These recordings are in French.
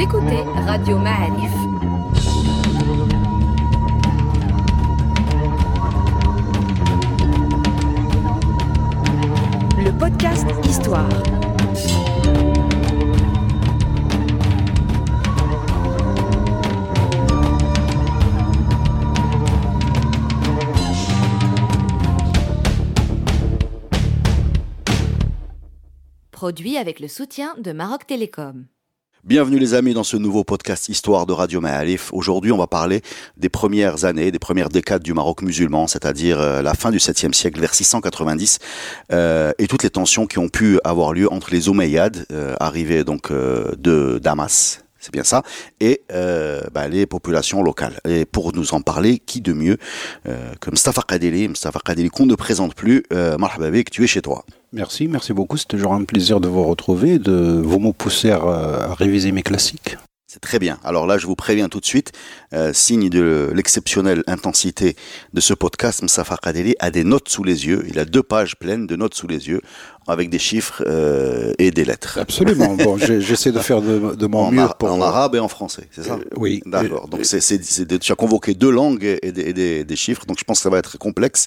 Écoutez Radio Ma'arif. Le podcast Histoire. Produit avec le soutien de Maroc Télécom. Bienvenue les amis dans ce nouveau podcast Histoire de Radio Ma'alif. Aujourd'hui, on va parler des premières années, des premières décades du Maroc musulman, c'est-à-dire euh, la fin du 7e siècle vers 690 euh, et toutes les tensions qui ont pu avoir lieu entre les Omeyyades euh, arrivés donc euh, de Damas c'est bien ça, et euh, bah, les populations locales. Et pour nous en parler, qui de mieux euh, que Mustafa Kadeli, Mustafa Kadeli qu'on ne présente plus, euh, que tu es chez toi. Merci, merci beaucoup. C'est toujours un plaisir de vous retrouver, de vous me pousser à, à réviser mes classiques. C'est très bien. Alors là, je vous préviens tout de suite, euh, signe de l'exceptionnelle intensité de ce podcast, Msafa Kadeli a des notes sous les yeux. Il a deux pages pleines de notes sous les yeux, avec des chiffres euh, et des lettres. Absolument. bon, j'essaie de faire de, de mon en mieux pour... En arabe et en français, c'est ça? Euh, oui. D'accord. Donc c'est, tu as convoqué deux langues et, des, et des- des chiffres, donc je pense que ça va être complexe.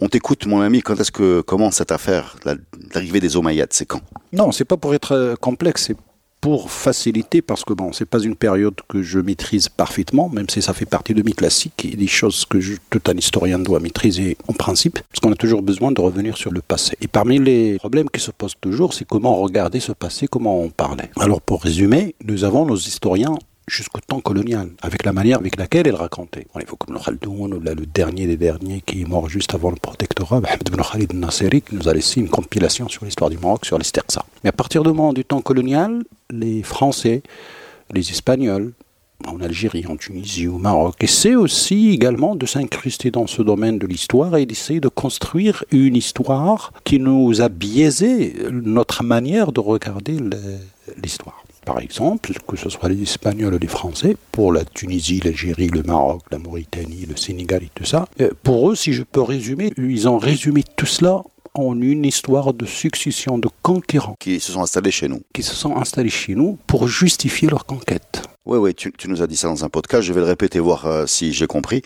On t'écoute, mon ami. Quand est-ce que commence cette affaire, la- l'arrivée des Omeyyades C'est quand? Non, c'est pas pour être complexe, c'est pour faciliter, parce que bon, c'est pas une période que je maîtrise parfaitement, même si ça fait partie de mes classiques et des choses que tout un historien doit maîtriser en principe, parce qu'on a toujours besoin de revenir sur le passé. Et parmi les problèmes qui se posent toujours, c'est comment regarder ce passé, comment en parler. Alors pour résumer, nous avons nos historiens jusqu'au temps colonial, avec la manière avec laquelle ils racontaient. On évoque Ibn Khaldoun, le dernier des derniers qui est mort juste avant le protectorat, Mohamed ibn Khalid al-Nasiri, qui nous a laissé une compilation sur l'histoire du Maroc, sur les Sterxa. Mais à partir du moment du temps colonial, les Français, les Espagnols, en Algérie, en Tunisie, au Maroc, essaient aussi également de s'incruster dans ce domaine de l'histoire et d'essayer de construire une histoire qui nous a biaisé notre manière de regarder l'histoire. Par exemple, que ce soit les Espagnols ou les Français, pour la Tunisie, l'Algérie, le Maroc, la Mauritanie, le Sénégal et tout ça, euh, pour eux, si je peux résumer, ils ont résumé tout cela en une histoire de succession de conquérants Qui se sont installés chez nous qui se sont installés chez nous pour justifier leur conquête. Oui, oui, tu, tu nous as dit ça dans un podcast. Je vais le répéter, voir euh, si j'ai compris.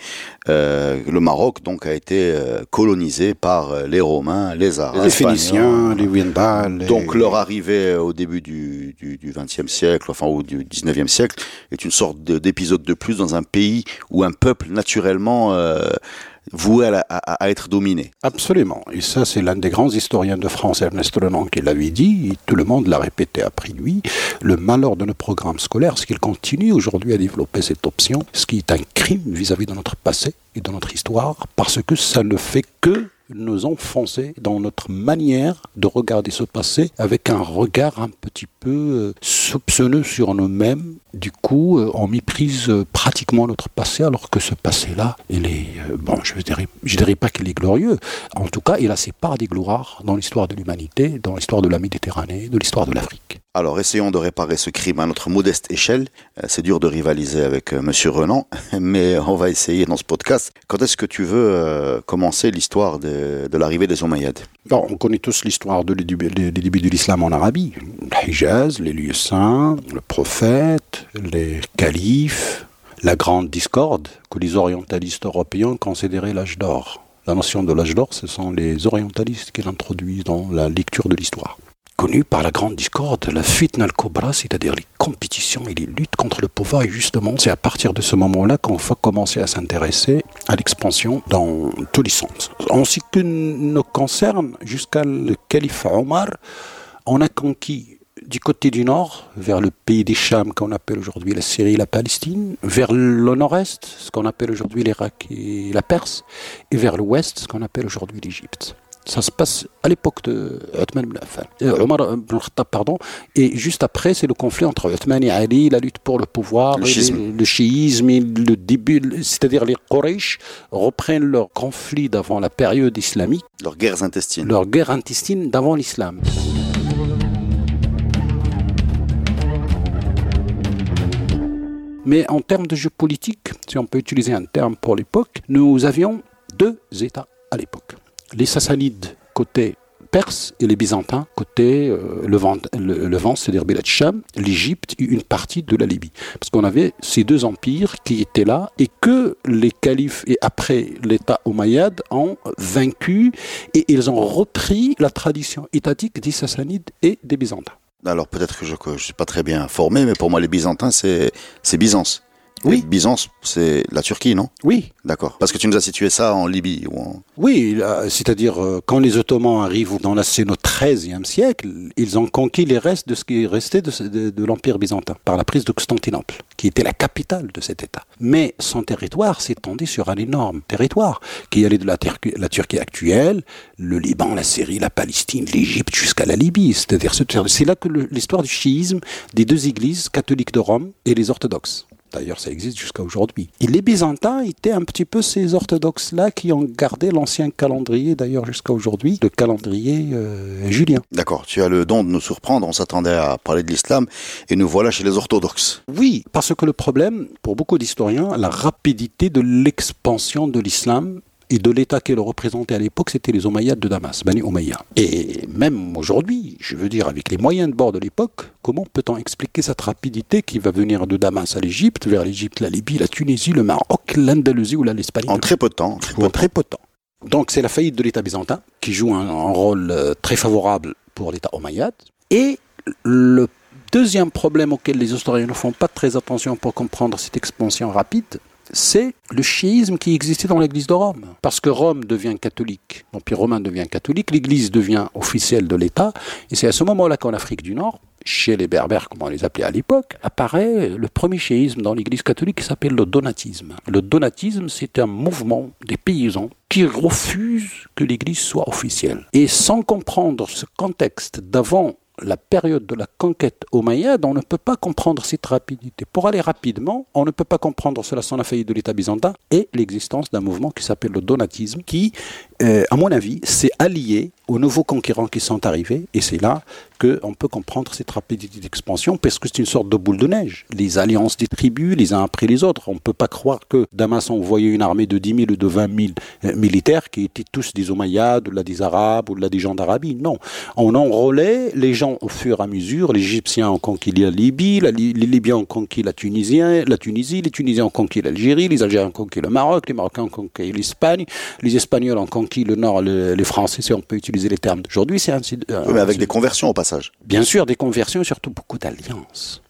Euh, le Maroc, donc, a été euh, colonisé par euh, les Romains, les Arabes, les. Phéniciens, les Wendal. Donc leur arrivée au début du, du, du 20e siècle, enfin ou du 19e siècle, est une sorte de- d'épisode de plus dans un pays où un peuple naturellement euh, voué à, être dominé. Absolument. Et ça, c'est l'un des grands historiens de France, Ernest Renan, qui l'avait dit, et tout le monde l'a répété après lui. Le malheur de nos programmes scolaires, c'est qu'ils continuent aujourd'hui à développer cette option, ce qui est un crime vis-à-vis de notre passé et de notre histoire, parce que ça ne fait que nous enfoncer dans notre manière de regarder ce passé avec un regard un petit peu euh, soupçonneux sur nous-mêmes. Du coup, euh, on méprise euh, pratiquement notre passé, alors que ce passé-là, il est, bon, je ne dirais, dirais pas qu'il est glorieux. En tout cas, il a ses parts des gloires dans l'histoire de l'humanité, dans l'histoire de la Méditerranée, de l'histoire de l'Afrique. Alors essayons de réparer ce crime à notre modeste échelle. Euh, C'est dur de rivaliser avec euh, Monsieur Renan, mais on va essayer dans ce podcast. Quand est-ce que tu veux euh, commencer l'histoire de, l'arrivée des Omeyyades? On connaît tous l'histoire de- des débuts de l'islam en Arabie. Hijaz, les lieux saints, le prophète, les califes, la grande discorde que les orientalistes européens considéraient l'âge d'or. La notion de l'âge d'or, ce sont les orientalistes qui l'introduisent dans la lecture de l'histoire. Connu par la grande discorde, la fitna al-kubra, c'est-à-dire les compétitions et les luttes contre le pouvoir, et justement, c'est à partir de ce moment-là qu'on va commencer à s'intéresser à l'expansion dans tous les sens. En ce qui nous concerne, jusqu'à le calife Omar, on a conquis du côté du nord, vers le pays des Cham qu'on appelle aujourd'hui la Syrie et la Palestine, vers le nord-est, ce qu'on appelle aujourd'hui l'Irak et la Perse, et vers l'ouest, ce qu'on appelle aujourd'hui l'Égypte. Ça se passe à l'époque de Othman ibn Affan, euh, Omar ibn Khattab, pardon, et juste après, c'est le conflit entre Othman et Ali, la lutte pour le pouvoir, Le les- chiisme, et le début, c'est-à-dire les Quraysh reprennent leur conflit d'avant la période islamique, Leurs guerres intestines. leur guerre intestine d'avant l'islam. Mais en termes de jeu politique, si on peut utiliser un terme pour l'époque, nous avions deux États à l'époque. Les Sassanides côté Perses et les Byzantins côté euh, Levant, le, c'est-à-dire Bilad Sham, l'Égypte et une partie de la Libye. Parce qu'on avait ces deux empires qui étaient là et que les califes et après l'État omeyyade ont vaincu et ils ont repris la tradition étatique des Sassanides et des Byzantins. Alors peut-être que je ne suis pas très bien informé, mais pour moi les Byzantins c'est Byzance. Oui. Byzance, c'est la Turquie, non? Oui. D'accord. Parce que tu nous as situé ça en Libye ou en... Oui, c'est-à-dire euh, quand les Ottomans arrivent dans la scène au XIIIe siècle, ils ont conquis les restes de ce qui restait de, de, l'Empire byzantin par la prise de Constantinople, qui était la capitale de cet État. Mais son territoire s'étendait sur un énorme territoire qui allait de la, la Turquie actuelle, le Liban, la Syrie, la Palestine, l'Égypte jusqu'à la Libye. C'est-à-dire c'est là que l'histoire du chiisme des deux églises catholiques de Rome et les orthodoxes. D'ailleurs, ça existe jusqu'à aujourd'hui. Et les Byzantins étaient un petit peu ces orthodoxes-là qui ont gardé l'ancien calendrier, d'ailleurs jusqu'à aujourd'hui, le calendrier euh, julien. D'accord, tu as le don de nous surprendre, on s'attendait à parler de l'islam, et nous voilà chez les orthodoxes. Oui, parce que le problème, pour beaucoup d'historiens, la rapidité de l'expansion de l'islam et de l'État qu'elle représentait à l'époque, c'était les Omeyyades de Damas, Bani Omeyyad. Et même aujourd'hui, je veux dire, avec les moyens de bord de l'époque, comment peut-on expliquer cette rapidité qui va venir de Damas à l'Égypte, vers l'Égypte, la Libye, la Tunisie, le Maroc, l'Andalousie ou l'Espagne? En très peu de temps. en très peu de temps. Donc c'est la faillite de l'État byzantin qui joue un, rôle euh, très favorable pour l'État omeyyade. Et le deuxième problème auquel les historiens ne font pas très attention pour comprendre cette expansion rapide, c'est le chiisme qui existait dans l'église de Rome. Parce que Rome devient catholique, l'Empire romain devient catholique, l'église devient officielle de l'État, et c'est à ce moment-là qu'en Afrique du Nord, chez les Berbères, comme on les appelait à l'époque, apparaît le premier chiisme dans l'église catholique qui s'appelle le donatisme. Le donatisme, c'est un mouvement des paysans qui refusent que l'église soit officielle. Et sans comprendre ce contexte d'avant la période de la conquête omeyyade, on ne peut pas comprendre cette rapidité. Pour aller rapidement, on ne peut pas comprendre cela sans la faillite de l'État byzantin et l'existence d'un mouvement qui s'appelle le donatisme, qui, euh, à mon avis, s'est allié aux nouveaux conquérants qui sont arrivés, et c'est là qu'on peut comprendre cette rapidité d'expansion, parce que c'est une sorte de boule de neige. Les alliances des tribus, les uns après les autres. On ne peut pas croire que Damas envoyait une armée de 10 000 ou de 20 000 euh, militaires qui étaient tous des Omeyyades, ou là des Arabes, ou là des gens d'Arabie. Non. On enrôlait les gens au fur et à mesure. Les Égyptiens ont conquis la Libye, les Libyens ont conquis la Tunisie, la Tunisie, les Tunisiens ont conquis l'Algérie, les Algériens ont conquis le Maroc, les Marocains ont conquis l'Espagne, les Espagnols ont conquis le Nord, les Français, si on peut utiliser les termes d'aujourd'hui, c'est ainsi. mais avec des conversions au passage. Bien sûr, des conversions et surtout beaucoup d'alliances.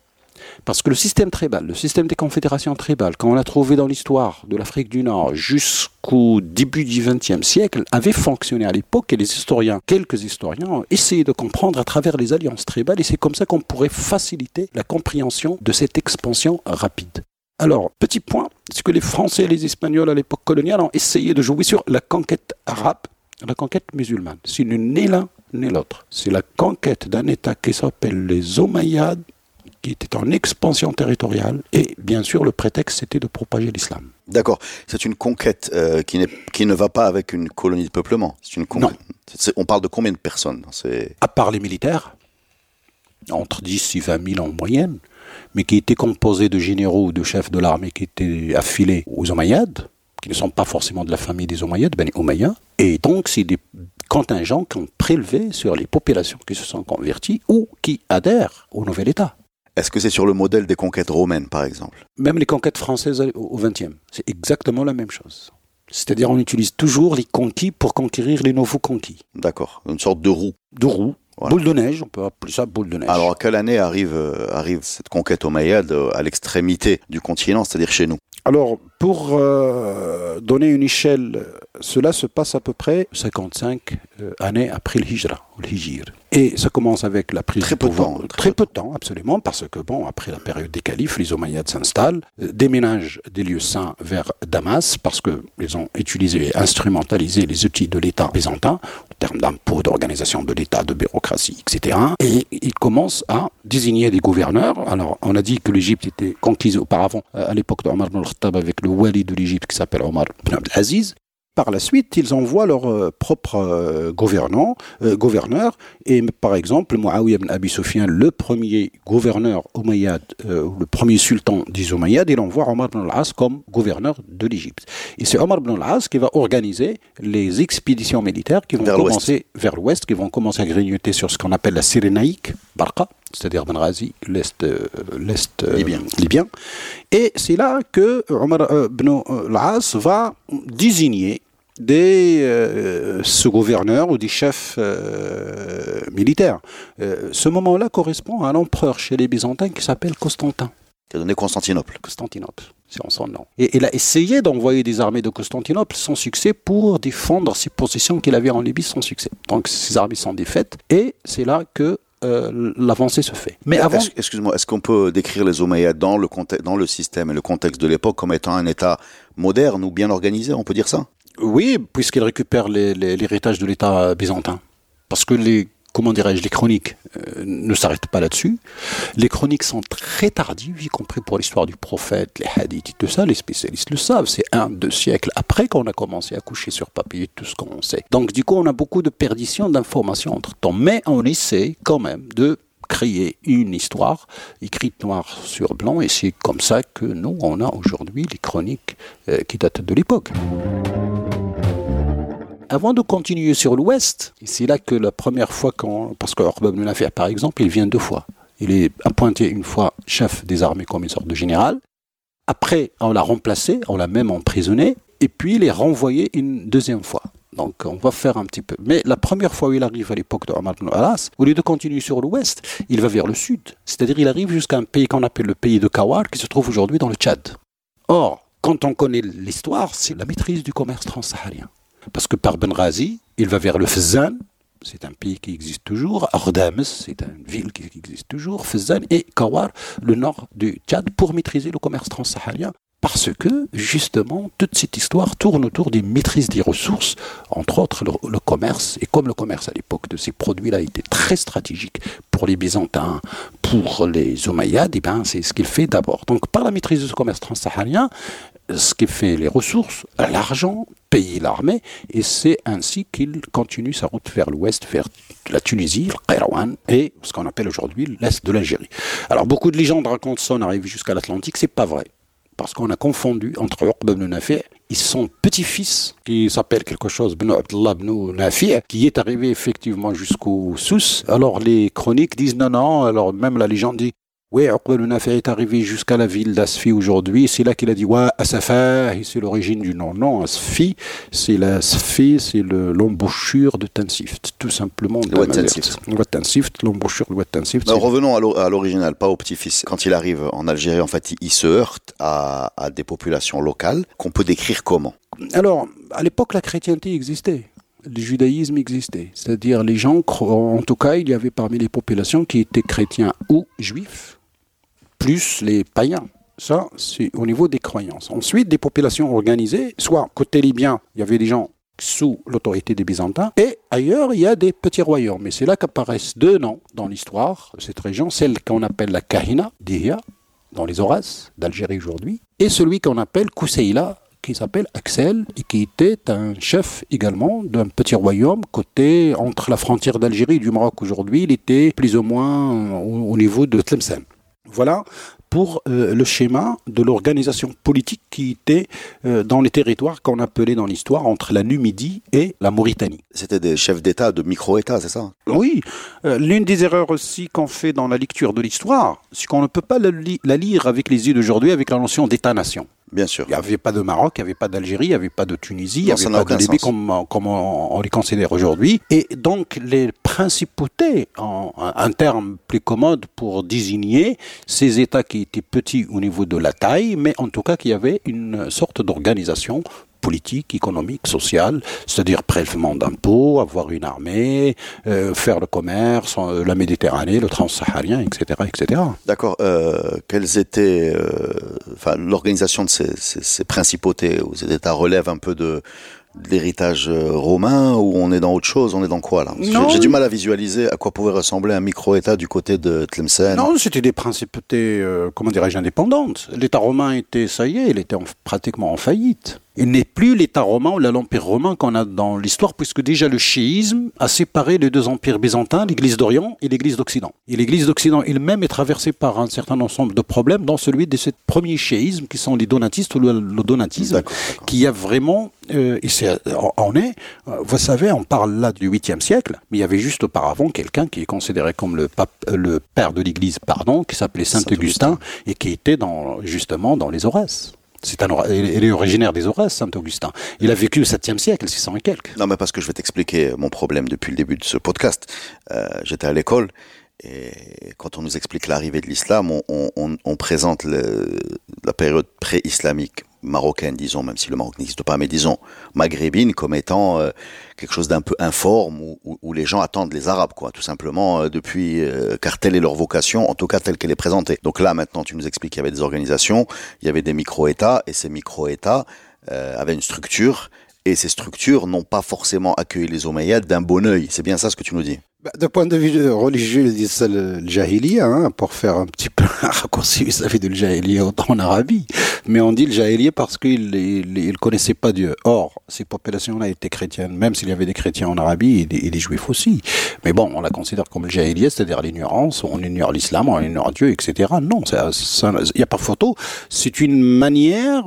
Parce que le système tribal, le système des confédérations tribales, qu'on a trouvé dans l'histoire de l'Afrique du Nord jusqu'au début du XXe siècle, avait fonctionné à l'époque et les historiens, quelques historiens, ont essayé de comprendre à travers les alliances tribales et c'est comme ça qu'on pourrait faciliter la compréhension de cette expansion rapide. Alors, petit point, c'est que les Français et les Espagnols à l'époque coloniale ont essayé de jouer sur la conquête arabe la conquête musulmane? C'est ni l'un ni l'autre. C'est la conquête d'un État qui s'appelle les Omeyyades, qui était en expansion territoriale, et bien sûr le prétexte c'était de propager l'islam. D'accord. C'est une conquête euh, qui, qui, ne va pas avec une colonie de peuplement. C'est une non. On parle de combien de personnes À part les militaires, entre 10 et 20 000 en moyenne, mais qui étaient composés de généraux ou de chefs de l'armée qui étaient affilés aux Omeyyades qui ne sont pas forcément de la famille des Omeyyades, ben Omeyyades. Et donc, c'est des contingents qui ont prélevé sur les populations qui se sont converties ou qui adhèrent au nouvel État. Est-ce que c'est sur le modèle des conquêtes romaines, par exemple? Même les conquêtes françaises au XXe, c'est exactement la même chose. C'est-à-dire, on utilise toujours les conquis pour conquérir les nouveaux conquis. D'accord, une sorte de roue. De roue, Boule de neige, on peut appeler ça boule de neige. Alors, à quelle année arrive, euh, arrive cette conquête omeyyade euh, à l'extrémité du continent, c'est-à-dire chez nous? Alors, pour euh, donner une échelle, cela se passe à peu près 55 années après le Hijra, le Hijir. Et ça commence avec la prise très de pouvoir. Peu de temps, très, peu de temps, absolument, parce que, bon, après la période des califes, les Omeyyades s'installent, déménagent des lieux saints vers Damas, parce qu'ils ont utilisé et instrumentalisé les outils de l'État byzantin, en termes d'impôts, d'organisation de l'État, de bureaucratie etc. Et il commence à désigner des gouverneurs. Alors, on a dit que l'Égypte était conquise auparavant, euh, à l'époque d'Omar ibn al-Khattab, avec le wali de l'Égypte qui s'appelle Omar ibn Abdelaziz. par la suite, ils envoient leur euh, propre euh, gouvernant, euh, gouverneur. Et par exemple, Muawiyah ibn Abi Sufyan, le premier gouverneur Umayyad, le premier sultan des Umayyads, il envoie Omar ibn al-As comme gouverneur de l'Égypte. Et c'est Omar ibn al-As qui va organiser les expéditions militaires qui vont commencer vers l'ouest, qui vont commencer à grignoter sur ce qu'on appelle la Cyrénaïque, Barqa, c'est-à-dire Benrazi, l'Est l'est libyen. libyen. Et c'est là que Omar ibn al-As va désigner des euh, sous-gouverneurs ou des chefs euh, militaires. Euh, ce moment-là correspond à un empereur chez les Byzantins qui s'appelle Constantin. Qui a donné Constantinople. Constantinople, c'est son nom. Et il a essayé d'envoyer des armées de Constantinople sans succès pour défendre ses positions qu'il avait en Libye sans succès. Donc ces armées sont défaites et c'est là que l'avancée se fait. Mais avant... Excuse-moi, est-ce qu'on peut décrire les Omeyyades dans le, dans le système et le contexte de l'époque comme étant un État moderne ou bien organisé On peut dire ça? Oui, puisqu'il récupère l'héritage de l'État byzantin. Parce que les, comment dirais-je, les chroniques euh, ne s'arrêtent pas là-dessus. Les chroniques sont très tardives, y compris pour l'histoire du prophète, les hadiths, tout ça, les spécialistes le savent. C'est un, deux siècles après qu'on a commencé à coucher sur papier tout ce qu'on sait. Donc du coup, on a beaucoup de perditions d'informations entre-temps. Mais on essaie quand même de créer une histoire écrite noir sur blanc et c'est comme ça que nous, on a aujourd'hui les chroniques euh, qui datent de l'époque. Avant de continuer sur l'ouest, c'est là que la première fois, quand, parce que Orbab Nafir, par exemple, il vient deux fois. Il est appointé une fois chef des armées comme une sorte de général. Après, on l'a remplacé, on l'a même emprisonné, et puis il est renvoyé une deuxième fois. Donc on va faire un petit peu. Mais la première fois où il arrive à l'époque de Omar ibn Alas, au lieu de continuer sur l'ouest, il va vers le sud. C'est-à-dire il arrive jusqu'à un pays qu'on appelle le pays de Kawar, qui se trouve aujourd'hui dans le Tchad. Or, quand on connaît l'histoire, c'est la maîtrise du commerce transsaharien. Parce que par Benrazi, il va vers le Fezzan, c'est un pays qui existe toujours, Ardames, c'est une ville qui existe toujours, Fezzan et Kawar, le nord du Tchad, pour maîtriser le commerce transsaharien. Parce que, justement, toute cette histoire tourne autour des maîtrises des ressources, entre autres le, commerce. Et comme le commerce à l'époque de ces produits-là était très stratégique pour les Byzantins, pour les Omeyyades, eh ben, c'est ce qu'il fait d'abord. Donc, par la maîtrise de ce commerce transsaharien, ce qui fait les ressources, l'argent, payer l'armée, et c'est ainsi qu'il continue sa route vers l'ouest, vers la Tunisie, le Kairouan, et ce qu'on appelle aujourd'hui l'est de l'Algérie. Alors beaucoup de légendes racontent son arrivée jusqu'à l'Atlantique, c'est pas vrai. Parce qu'on a confondu entre Uqba ibn Nafi' et son petit-fils, qui s'appelle quelque chose, ibn Abdullah ibn Nafi', qui est arrivé effectivement jusqu'au Sousse. Alors les chroniques disent non, non, alors même la légende dit oui, Uqba Nafi est arrivé jusqu'à la ville d'Asfi aujourd'hui. C'est là qu'il a dit Ouais, Asafa, c'est l'origine du nom. Non, Asfi, c'est la c'est l'embouchure de Tansift, tout simplement. Le Tansift. l'embouchure de Tansift. Bah, revenons à l'original, pas au petit-fils. Quand il arrive en Algérie, en fait, il se heurte à, à des populations locales qu'on peut décrire comment? Alors, à l'époque, la chrétienté existait le judaïsme existait. C'est-à-dire les gens, en tout cas, il y avait parmi les populations qui étaient chrétiens ou juifs, plus les païens. Ça, c'est au niveau des croyances. Ensuite, des populations organisées, soit côté libyen, il y avait des gens sous l'autorité des Byzantins, et ailleurs, il y a des petits royaumes. Et c'est là qu'apparaissent deux noms dans l'histoire de cette région, celle qu'on appelle la Kahina, d'Ihya, dans les Horaces d'Algérie aujourd'hui, et celui qu'on appelle Kousseïla, qui s'appelle Axel, et qui était un chef également d'un petit royaume côté entre la frontière d'Algérie et du Maroc aujourd'hui. Il était plus ou moins au niveau de Tlemcen. Voilà pour euh, le schéma de l'organisation politique qui était euh, dans les territoires qu'on appelait dans l'histoire entre la Numidie et la Mauritanie. C'était des chefs d'État, de micro-États, c'est ça? Oui. Euh, l'une des erreurs aussi qu'on fait dans la lecture de l'histoire, c'est qu'on ne peut pas la lire avec les yeux d'aujourd'hui avec la notion d'État-nation. Bien sûr. Il n'y avait pas de Maroc, il n'y avait pas d'Algérie, il n'y avait pas de Tunisie, il n'y avait pas de Libye comme, on, les considère aujourd'hui. Et donc les principautés, en, un terme plus commode pour désigner ces États qui étaient petits au niveau de la taille, mais en tout cas qui avaient une sorte d'organisation politique, économique, sociale, c'est-à-dire prélèvement d'impôts, avoir une armée, euh, faire le commerce, euh, la Méditerranée, le transsaharien, etc., etc. D'accord. Euh, quelles étaient, enfin, l'organisation de ces, ces, principautés ou ces États relève un peu de l'héritage romain ou on est dans autre chose On est dans quoi là? J'ai du mal à visualiser à quoi pouvait ressembler un micro-État du côté de Tlemcen. Non, c'était des principautés, comment dirais-je, indépendantes. L'État romain était, ça y est, il était pratiquement en faillite Il n'est plus l'État romain ou l'Empire romain qu'on a dans l'histoire, puisque déjà le chiisme a séparé les deux empires byzantins, l'Église d'Orient et l'Église d'Occident. Et l'Église d'Occident elle-même est traversée par un certain ensemble de problèmes, dont celui de ce premier chiisme, qui sont les donatistes ou le, donatisme, qui a vraiment, euh, et c'est, on est, vous savez, on parle là du 8e siècle, mais il y avait juste auparavant quelqu'un qui est considéré comme le, pape, le père de l'Église, pardon, qui s'appelait Saint, Augustin, et qui était dans, justement dans les Aurès. C'est un, il est originaire des Aurès, Saint-Augustin. Il a vécu au 7e siècle, 600 et quelques. Non, mais parce que je vais t'expliquer mon problème depuis le début de ce podcast. Euh, J'étais à l'école et quand on nous explique l'arrivée de l'islam, on, présente la période pré-islamique marocaine, disons, même si le Maroc n'existe pas, mais disons maghrébine comme étant euh, quelque chose d'un peu informe où, où, les gens attendent les Arabes, quoi, tout simplement euh, depuis euh, car telle est leur vocation, en tout cas telle qu'elle est présentée. Donc là, maintenant, tu nous expliques qu'il y avait des organisations, il y avait des micro-États et ces micro-États avaient une structure et ces structures n'ont pas forcément accueilli les Omeyyades d'un bon oeil. C'est bien ça ce que tu nous dis? D'un point de vue religieux, ils disent ça le, le hein, pour faire un petit peu un raccourci vis-à-vis de le en Arabie. Mais on dit le jahiliya parce qu'ils ne connaissaient pas Dieu. Or, ces populations-là étaient chrétiennes, même s'il y avait des chrétiens en Arabie et des, juifs aussi. Mais bon, on la considère comme le jahiliya, c'est-à-dire l'ignorance, on ignore l'islam, on ignore Dieu, etc. Non, il n'y a pas photo. C'est une manière,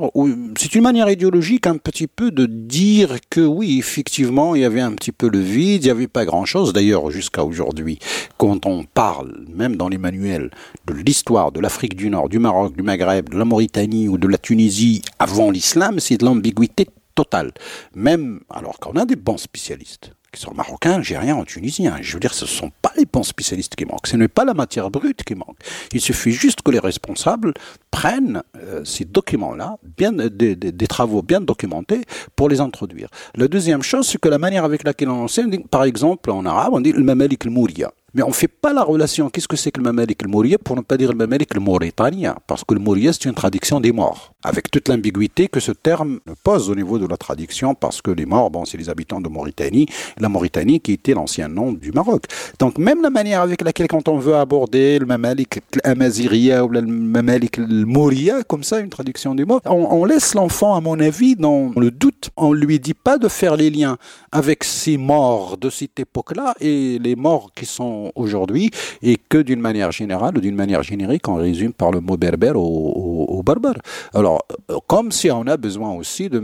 c'est une manière idéologique un petit peu de dire que oui, effectivement, il y avait un petit peu le vide, il n'y avait pas grand-chose. D'ailleurs, jusqu'à aujourd'hui, quand on parle, même dans les manuels, de l'histoire de l'Afrique du Nord, du Maroc, du Maghreb, de la Mauritanie ou de la Tunisie avant l'islam, c'est de l'ambiguïté totale. Même alors qu'on a des bons spécialistes qui sont marocains, algériens ou tunisiens. Je veux dire, ce ne sont pas les bons spécialistes qui manquent. Ce n'est pas la matière brute qui manque. Il suffit juste que les responsables prennent euh, ces documents-là, bien, des, des, travaux bien documentés, pour les introduire. La deuxième chose, c'est que la manière avec laquelle on enseigne, par exemple, en arabe, on dit le mamalik al-mouria. Mais on ne fait pas la relation. Qu'est-ce que c'est que le Mamalik le Mouria pour ne pas dire le Mamalik le Mauritanien Parce que le Mouria, c'est une traduction des morts. Avec toute l'ambiguïté que ce terme pose au niveau de la traduction, parce que les morts, bon, c'est les habitants de Mauritanie, la Mauritanie qui était l'ancien nom du Maroc. Donc même la manière avec laquelle, quand on veut aborder le Mamalik Amaziria ou le Mamalik le Mouria, comme ça, une traduction des morts, on, on laisse l'enfant, à mon avis, dans le doute. On lui dit pas de faire les liens avec ces morts de cette époque-là et les morts qui sont aujourd'hui et que d'une manière générale ou d'une manière générique, on résume par le mot berbère au, barbare. Alors, euh, comme si on a besoin aussi de,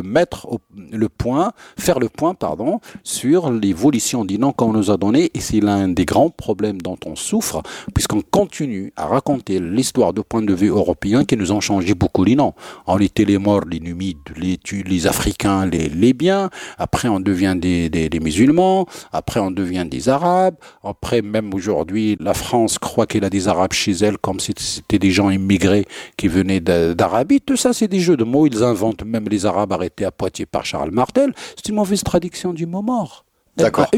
mettre le point, faire le point, pardon, sur l'évolution des noms qu'on nous a donnés, et c'est l'un des grands problèmes dont on souffre, puisqu'on continue à raconter l'histoire de point de vue européen qui nous ont changé beaucoup les noms. On était les morts, les Numides, les, les Africains, les Libyens, après on devient des musulmans, après on devient des Arabes, après, même aujourd'hui, la France croit qu'elle a des Arabes chez elle, comme si c'était des gens immigrés qui venaient d'Arabie. Tout ça, c'est des jeux de mots. Ils inventent même les Arabes arrêtés à Poitiers par Charles Martel. C'est une mauvaise traduction du mot mort. D'accord.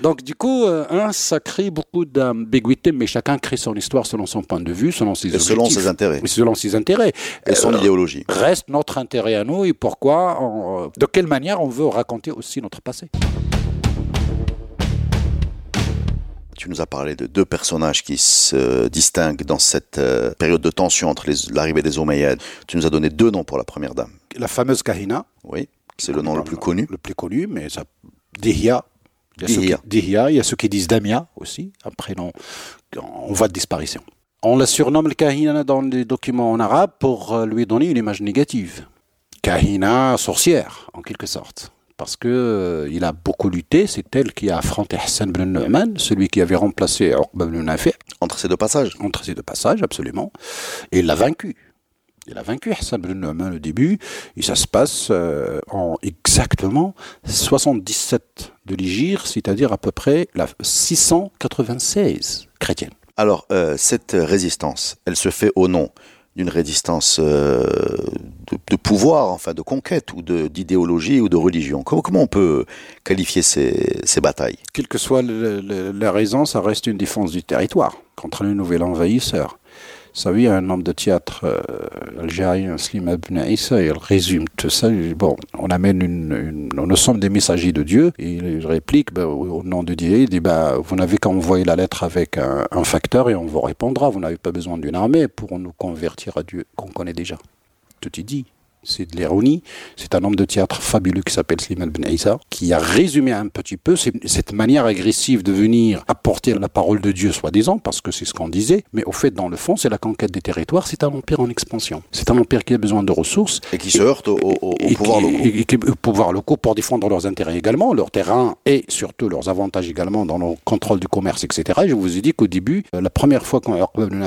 Donc du coup, euh, ça crée beaucoup d'ambiguïté, mais chacun crée son histoire selon son point de vue, selon ses et selon ses intérêts. selon ses intérêts. Et son euh, idéologie. Reste notre intérêt à nous et pourquoi, euh, de quelle manière on veut raconter aussi notre passé. Tu nous as parlé de deux personnages qui se distinguent dans cette euh, période de tension entre l'arrivée des Omeyyades. Tu nous as donné deux noms pour la première dame. La fameuse Kahina. Oui, c'est le nom le plus connu. Le plus connu, mais ça. Dihya. Dihya. Il y a ceux qui disent Damia aussi, un prénom en voie de disparition. On la surnomme le Kahina dans les documents en arabe pour euh, lui donner une image négative. Kahina, sorcière, en quelque sorte parce que euh, il a beaucoup lutté. C'est elle qui a affronté Hassan ibn Nu'man, celui qui avait remplacé Uqba ibn Nafi. Entre ces deux passages Entre ces deux passages, absolument. Et il l'a vaincu. Il a vaincu Hassan ibn Nu'man au début, et ça se passe euh, en exactement 77 de l'Igir, c'est-à-dire à peu près la 696 chrétienne. Alors, euh, cette résistance, elle se fait au nom d'une résistance euh, de, pouvoir, enfin de conquête, ou d'idéologie ou de religion. Comment, on peut qualifier ces, ces batailles? Quelle que soit la raison, ça reste une défense du territoire contre le nouvel envahisseur savez, un homme de théâtre euh, algérien, Slim Ibn Issa, il résume tout ça. Bon, on amène une, nous sommes des messagers de Dieu. Et il réplique ben, au nom de Dieu, il dit ben, vous n'avez qu'à envoyer la lettre avec un, facteur et on vous répondra. Vous n'avez pas besoin d'une armée pour nous convertir à Dieu qu'on connaît déjà. Tout est dit. C'est de l'ironie. C'est un homme de théâtre fabuleux qui s'appelle Slimane Ben Issa, qui a résumé un petit peu cette manière agressive de venir apporter la parole de Dieu, soi-disant, parce que c'est ce qu'on disait, mais au fait, dans le fond, c'est la conquête des territoires, c'est un empire en expansion. C'est un empire qui a besoin de ressources. Et qui se heurte au, pouvoir locaux. Et, qui, au pouvoir locaux pour défendre leurs intérêts également, leur terrain et surtout leurs avantages également dans le contrôle du commerce, etc. Et je vous ai dit qu'au début, euh, la première fois quand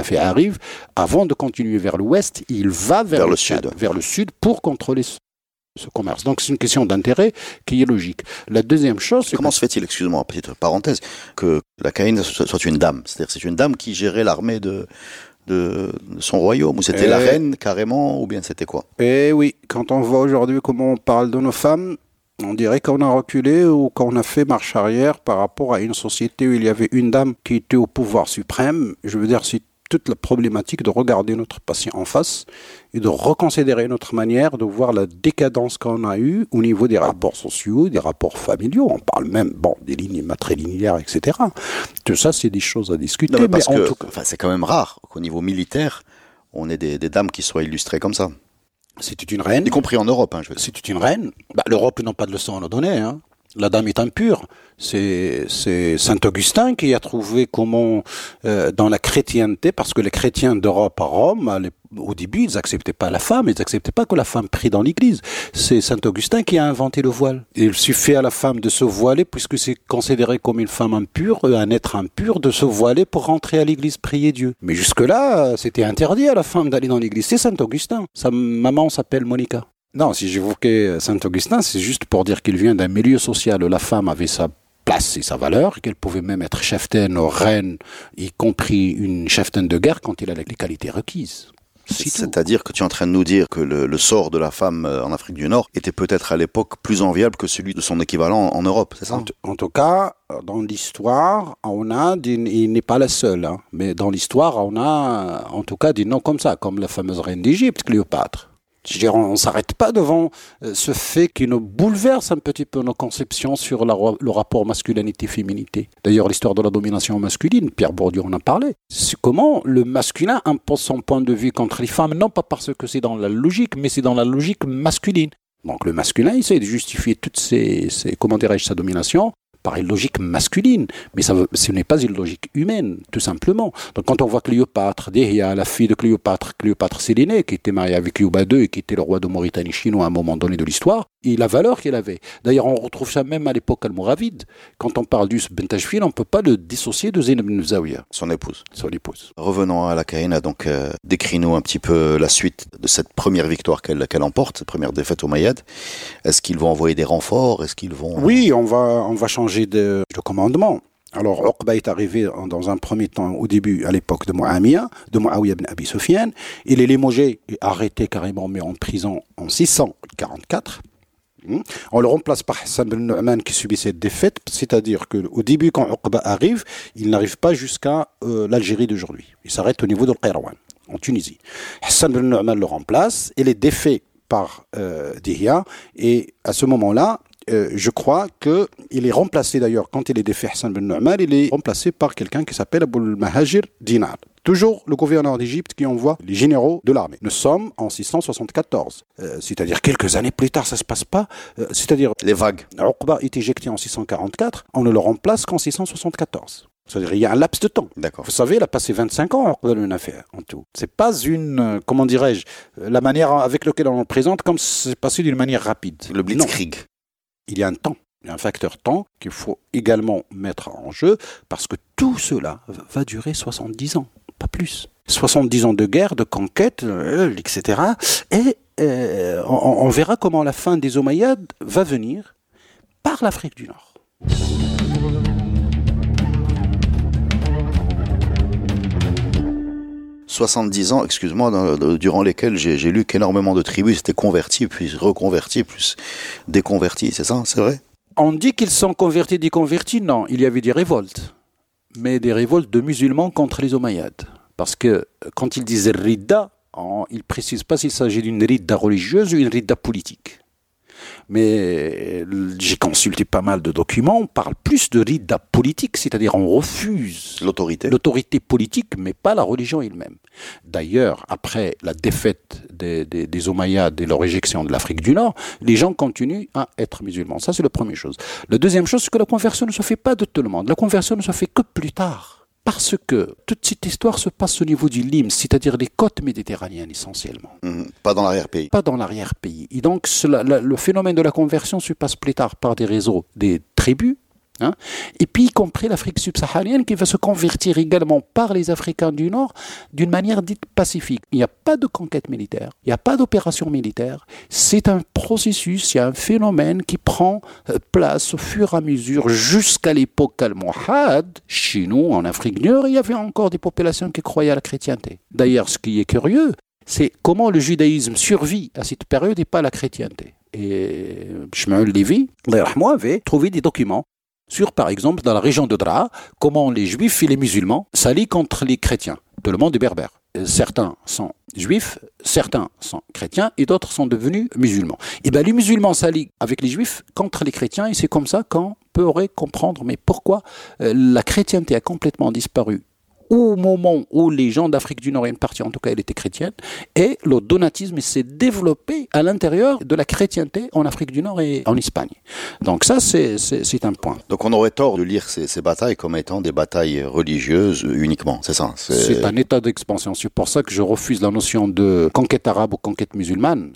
fait arrive, avant de continuer vers l'ouest, il va vers, le, sud. vers le sud pour contrôler ce commerce. Donc c'est une question d'intérêt qui est logique. La deuxième chose, comment se fait-il, excusez-moi, petite parenthèse, que la Caïne soit une dame? C'est-à-dire c'est une dame qui gérait l'armée de, de, son royaume Ou c'était la eh reine carrément Ou bien c'était quoi? Eh oui, quand on voit aujourd'hui comment on parle de nos femmes, on dirait qu'on a reculé ou qu'on a fait marche arrière par rapport à une société où il y avait une dame qui était au pouvoir suprême. Je veux dire, c'est toute la problématique de regarder notre patient en face et de reconsidérer notre manière de voir la décadence qu'on a eue au niveau des rapports sociaux, des rapports familiaux. On parle même bon, des lignes matrilinéaires, etc. Tout ça, c'est des choses à discuter. mais parce que, enfin, c'est quand même rare qu'au niveau militaire, on ait des, dames qui soient illustrées comme ça. C'était une reine. Y compris en Europe, hein, je veux dire. C'était une reine. Bah, L'Europe n'a pas de leçon à nous donner. Hein la dame est impure. C'est Saint Augustin qui a trouvé comment, euh, dans la chrétienté, parce que les chrétiens d'Europe à Rome, au début, ils n'acceptaient pas la femme, ils n'acceptaient pas que la femme prie dans l'église. C'est Saint Augustin qui a inventé le voile. Il suffit à la femme de se voiler, puisque c'est considéré comme une femme impure, euh, un être impur, de se voiler pour rentrer à l'église prier Dieu. Mais jusque-là, c'était interdit à la femme d'aller dans l'église. C'est Saint Augustin. Sa maman s'appelle Monica. Non, si j'évoquais Saint-Augustin, c'est juste pour dire qu'il vient d'un milieu social où la femme avait sa place et sa valeur, qu'elle pouvait même être cheftaine ou reine, y compris une cheftaine de guerre quand il a les qualités requises. C'est-à-dire que tu es en train de nous dire que le, sort de la femme euh, en Afrique du Nord était peut-être à l'époque plus enviable que celui de son équivalent en Europe, c'est ça? En, tout cas, dans l'histoire, on a, il n'est pas la seule, hein, mais dans l'histoire, on a en tout cas des noms comme ça, comme la fameuse reine d'Égypte, Cléopâtre. On ne s'arrête pas devant euh, ce fait qui nous bouleverse un petit peu nos conceptions sur le rapport masculinité-féminité. D'ailleurs, l'histoire de la domination masculine, Pierre Bourdieu en a parlé. C'est comment le masculin impose son point de vue contre les femmes, non pas parce que c'est dans la logique, mais c'est dans la logique masculine. Donc le masculin essaie de justifier toutes ces comment dirais-je, sa domination par une logique masculine, mais ça, ce n'est pas une logique humaine, tout simplement. Donc quand on voit Cléopâtre, il y a la fille de Cléopâtre, Cléopâtre Sélénée, qui était mariée avec Yuba II et qui était le roi de Mauritanie chinois à un moment donné de l'histoire, et la valeur qu'elle avait. D'ailleurs, on retrouve ça même à l'époque almoravide. Quand on parle du Bentajfil, on ne peut pas le dissocier de Zainab ibn Zawiya. Son épouse. Son épouse. Revenons à la Kaina, donc euh, décris-nous un petit peu la suite de cette première victoire qu'elle qu'elle emporte, cette première défaite au Mayad. Est-ce qu'ils vont envoyer des renforts? Est-ce qu'ils vont... Oui, on va, on va de, de commandement. Alors, Uqba est arrivé dans un premier temps, au début, à l'époque de Muawiyah, de Muawiyah ibn Abi Sufyan. Il est limogé arrêté carrément, mais en prison en 644. Hmm? On le remplace par Hassan ben Nu'man qui subit cette défaite, c'est-à-dire qu'au début, quand Uqba arrive, il n'arrive pas jusqu'à euh, l'Algérie d'aujourd'hui. Il s'arrête au niveau de Qayrawan, en Tunisie. Hassan ben Nu'man le remplace, il est défait par euh, et à ce moment-là, euh, je crois qu'il est remplacé d'ailleurs, quand il est défait Hassan ben Nu'man, il est remplacé par quelqu'un qui s'appelle Abul Mahajir Dinar. Toujours le gouverneur d'Égypte qui envoie les généraux de l'armée. Nous sommes en 674, euh, c'est-à-dire quelques années plus tard, ça se passe pas. Euh, c'est-à-dire les vagues. Uqba est éjecté en 644, on ne le remplace qu'en 674. C'est-à-dire il y a un laps de temps. D'accord. Vous savez, il a passé 25 ans à une affaire en tout. C'est pas une, euh, comment dirais-je, la manière avec laquelle on le présente comme c'est passé d'une manière rapide. Le blitzkrieg. Il y a un temps. Il y a un facteur temps qu'il faut également mettre en jeu parce que tout cela va durer 70 ans pas plus. 70 ans de guerre, de conquête, euh, etc. Et euh, on, verra comment la fin des Omeyyades va venir par l'Afrique du Nord. « 70 ans, excuse-moi, durant lesquels j'ai lu qu'énormément de tribus étaient converties, puis reconverties, plus déconverties, c'est ça, c'est vrai? On dit qu'ils sont convertis, déconvertis, non, il y avait des révoltes mais des révoltes de musulmans contre les Omeyyades. Parce que quand ils disent Rida, ils ne précisent pas s'il s'agit d'une Rida religieuse ou une Rida politique. Mais j'ai consulté pas mal de documents. On parle plus de rida politique, c'est-à-dire on refuse l'autorité, l'autorité politique, mais pas la religion elle-même. D'ailleurs, après la défaite des, des, et leur éjection de l'Afrique du Nord, les gens continuent à être musulmans. Ça, c'est la première chose. La deuxième chose, c'est que la conversion ne se fait pas de tout le monde. La conversion ne se fait que plus tard. Parce que toute cette histoire se passe au niveau du Lim, c'est-à-dire les côtes méditerranéennes essentiellement. Mmh, pas dans l'arrière-pays. Pas dans l'arrière-pays. Et donc cela, le phénomène de la conversion se passe plus tard par des réseaux des tribus Hein? et puis y compris l'Afrique subsaharienne qui va se convertir également par les Africains du Nord d'une manière dite pacifique. Il n'y a pas de conquête militaire, il n'y a pas d'opération militaire. C'est un processus, il y a un phénomène qui prend euh, place au fur et à mesure jusqu'à l'époque almohade. Chez nous, en Afrique du Nord, il y avait encore des populations qui croyaient à la chrétienté. D'ailleurs, ce qui est curieux, c'est comment le judaïsme survit à cette période et pas la chrétienté. Et Shmuel Lévi, avait trouvé des documents sur, par exemple, dans la région de Dra, comment les juifs et les musulmans s'allient contre les chrétiens. Tout le monde est berbère. Euh, certains sont juifs, certains sont chrétiens et d'autres sont devenus musulmans. Et eh bien les musulmans s'allient avec les juifs contre les chrétiens et c'est comme ça qu'on pourrait comprendre mais pourquoi euh, la chrétienté a complètement disparu au moment où les gens d'Afrique du Nord, une partie en tout cas, elle était chrétienne, et le donatisme s'est développé à l'intérieur de la chrétienté en Afrique du Nord et en Espagne. Donc ça, c'est un point. Donc on aurait tort de lire ces, ces, batailles comme étant des batailles religieuses uniquement, c'est ça? C'est un état d'expansion. C'est pour ça que je refuse la notion de conquête arabe ou conquête musulmane.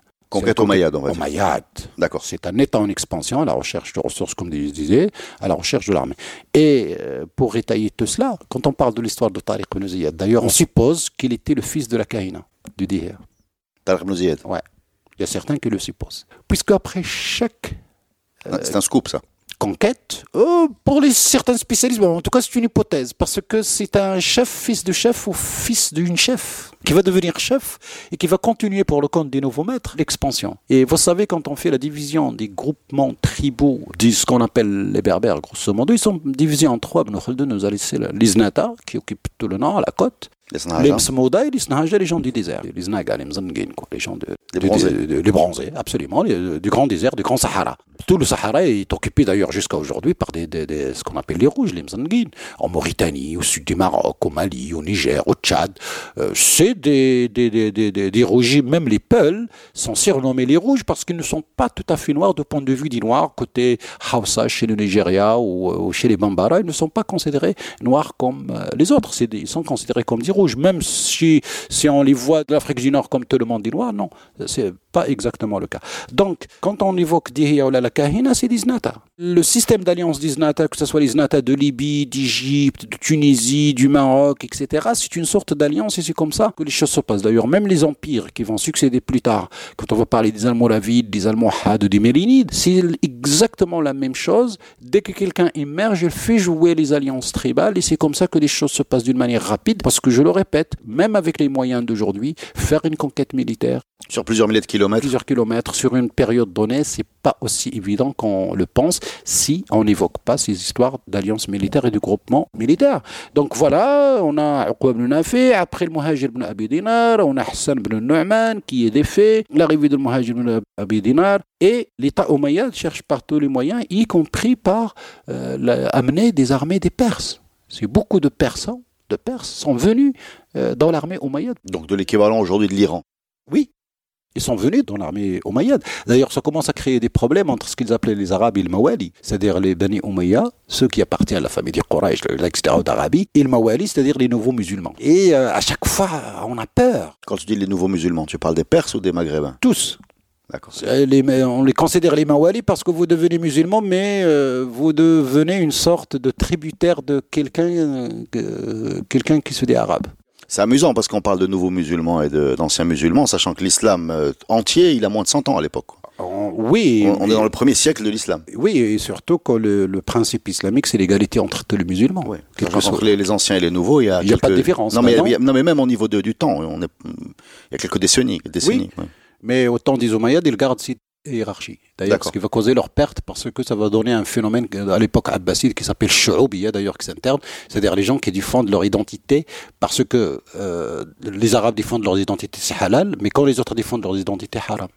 Omeyyade, on va dire. D'accord. C'est un État en expansion, à la recherche de ressources, comme je disais, à la recherche de l'armée. Et euh, pour rétailler tout cela, quand on parle de l'histoire de Tariq ibn Ziyad, d'ailleurs, on suppose qu'il était le fils de la Kahina, du Dihir. Tariq ibn Ziyad Ouais. Il y a certains qui le supposent. Puisque après chaque. Euh, c'est un scoop, ça conquête euh, Pour les certains spécialistes, en tout cas c'est une hypothèse, parce que c'est un chef, fils de chef ou fils d'une chef qui va devenir chef et qui va continuer pour le compte des nouveaux maîtres l'expansion. Et vous savez, quand on fait la division des groupements tribaux, de ce qu'on appelle les berbères, grosso modo, ils sont divisés en trois. Ibn nous a laissé l'Iznata, qui occupe tout le nord, la côte, les Msmouda et les Snahaja, les gens du désert. Les Snaga, les Mzangin, les gens de, les bronzés. les bronzés, absolument, du grand désert, du grand Sahara. Tout le Sahara est occupé d'ailleurs jusqu'à aujourd'hui par des, des, ce qu'on appelle les rouges, les Mzangin. En Mauritanie, au sud du Maroc, au Mali, au Niger, au Tchad. Euh, c'est des, des, des, des, des rouges, même les Peuls sont surnommés les rouges parce qu'ils ne sont pas tout à fait noirs de point de vue des noirs, côté Hausa chez le Nigeria ou, chez les Bambara, ils ne sont pas considérés noirs comme euh, les autres. Ils sont considérés comme des rouges même si, si on les voit de l'Afrique du Nord comme tout le monde dit noir, non, c'est pas exactement le cas. Donc, quand on évoque Dihiya la Kahina, c'est l'Iznata. Le système d'alliance d'Iznata, que ce soit l'Iznata de Libye, d'Égypte, de Tunisie, du Maroc, etc., c'est une sorte d'alliance et c'est comme ça que les choses se passent. D'ailleurs, même les empires qui vont succéder plus tard, quand on va parler des Almoravides, des Almohades, des Mérinides, c'est exactement la même chose. Dès que quelqu'un émerge, il fait jouer les alliances tribales et c'est comme ça que les choses se passent d'une manière rapide parce que je le répète, même avec les moyens d'aujourd'hui, faire une conquête militaire, sur plusieurs milliers de kilomètres. Plusieurs kilomètres sur une période donnée, c'est pas aussi évident qu'on le pense si on n'évoque pas ces histoires d'alliance militaire et de groupement militaire. Donc voilà, on a Uqba ibn Nafi, après le Muhajir ibn Abi Dinar, on a Hassan ibn Nu'man qui est défait, l'arrivée du Muhajir ibn Abi Dinar, et l'État omeyyade cherche par tous les moyens, y compris par euh, amener des armées des Perses. C'est beaucoup de Persans de Perses sont venus euh, dans l'armée omeyyade. Donc de l'équivalent aujourd'hui de l'Iran. Oui, ils sont venus dans l'armée omeyyade. D'ailleurs, ça commence à créer des problèmes entre ce qu'ils appelaient les Arabes et le Mawali, c'est-à-dire les Bani Umayya, ceux qui appartiennent à la famille des Quraysh, l'extérieur d'Arabie, et le Mawali, c'est-à-dire les nouveaux musulmans. Et euh, à chaque fois, on a peur. Quand tu dis les nouveaux musulmans, tu parles des Perses ou des Maghrébins? Tous. On les considère les Mawali parce que vous devenez musulman, mais euh, vous devenez une sorte de tributaire de quelqu'un euh, quelqu'un qui se dit arabe. C'est amusant parce qu'on parle de nouveaux musulmans et d'anciens musulmans, sachant que l'islam euh, entier, il a moins de 100 ans à l'époque. Oui. On, est dans le premier siècle de l'islam. Oui, et surtout que le, principe islamique, c'est l'égalité entre tous les musulmans. Oui. Entre les, anciens et les nouveaux, il y a, il a pas de différence. Non, mais, non, mais même au niveau du temps, on est, il y a quelques décennies. décennies oui. Mais au temps des Omeyyades, ils gardent cette hiérarchie. D'ailleurs, ce qui va causer leur perte parce que ça va donner un phénomène à l'époque abbasside qui s'appelle a d'ailleurs, qui s'interne. C'est-à-dire les gens qui défendent leur identité parce que euh, les Arabes défendent leur identité, c'est halal, mais quand les autres défendent leur identité, haram.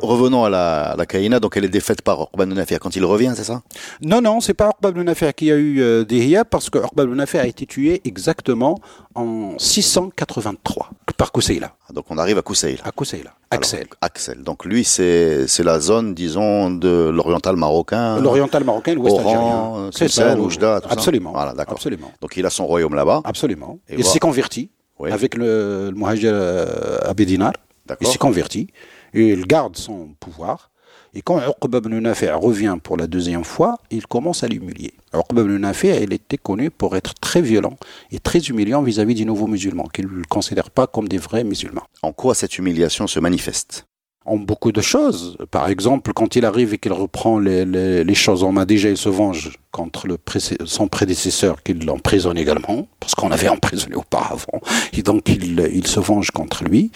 revenons à la, à la Kaïna, donc elle est défaite par Urban Nafir quand il revient, c'est ça? Non, non, c'est pas Uqba ibn Nafi' qui a eu euh, Dihya parce que Uqba ibn Nafi' a été tué exactement en 683 par Kousseila, Ah, Donc on arrive à Kousseil. à Kousseila, Alors, Axel. Axel. Donc lui, c'est la zone, disons, de l'oriental marocain. L'oriental marocain, l'ouest algérien. C'est ça. Oujda, tout ça. Absolument. Voilà, d'accord. Absolument. Donc il a son royaume là-bas. Absolument. Et il s'est converti Oui. avec le, le Muhajir euh, Abedinar. Il s'est converti et il garde son pouvoir. Et quand Uqba ibn Nafi' revient pour la deuxième fois, il commence à l'humilier. Uqba ibn Nafi' était connu pour être très violent et très humiliant vis-à-vis des nouveaux musulmans, qu'il ne considère pas comme des vrais musulmans. En quoi cette humiliation se manifeste? Beaucoup de choses. Par exemple, quand il arrive et qu'il reprend les, les- choses en main, déjà il se venge contre le son prédécesseur qui l'emprisonne également, parce qu'on l'avait emprisonné auparavant. Et donc il, il se venge contre lui.